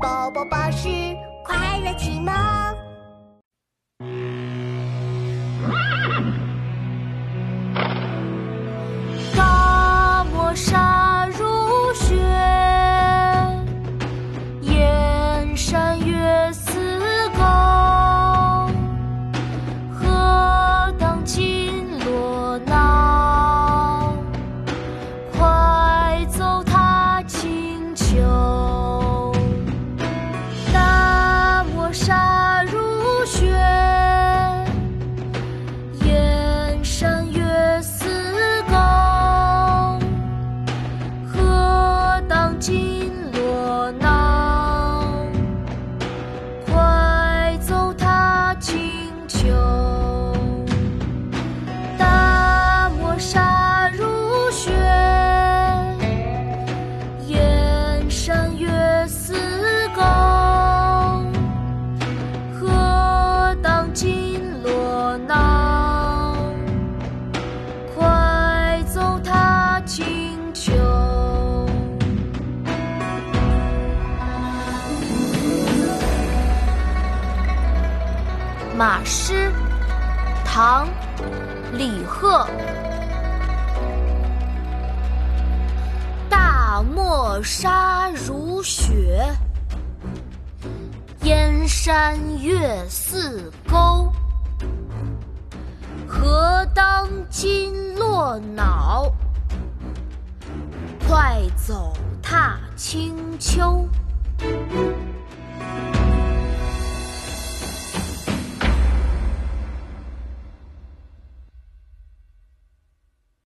宝宝巴士快乐启蒙。大漠沙如雪，燕山月似钩。何当金罗脑？快走踏清秋。马诗，唐，李贺。大漠沙如雪，燕山月似钩。何当金络脑？快走踏清秋。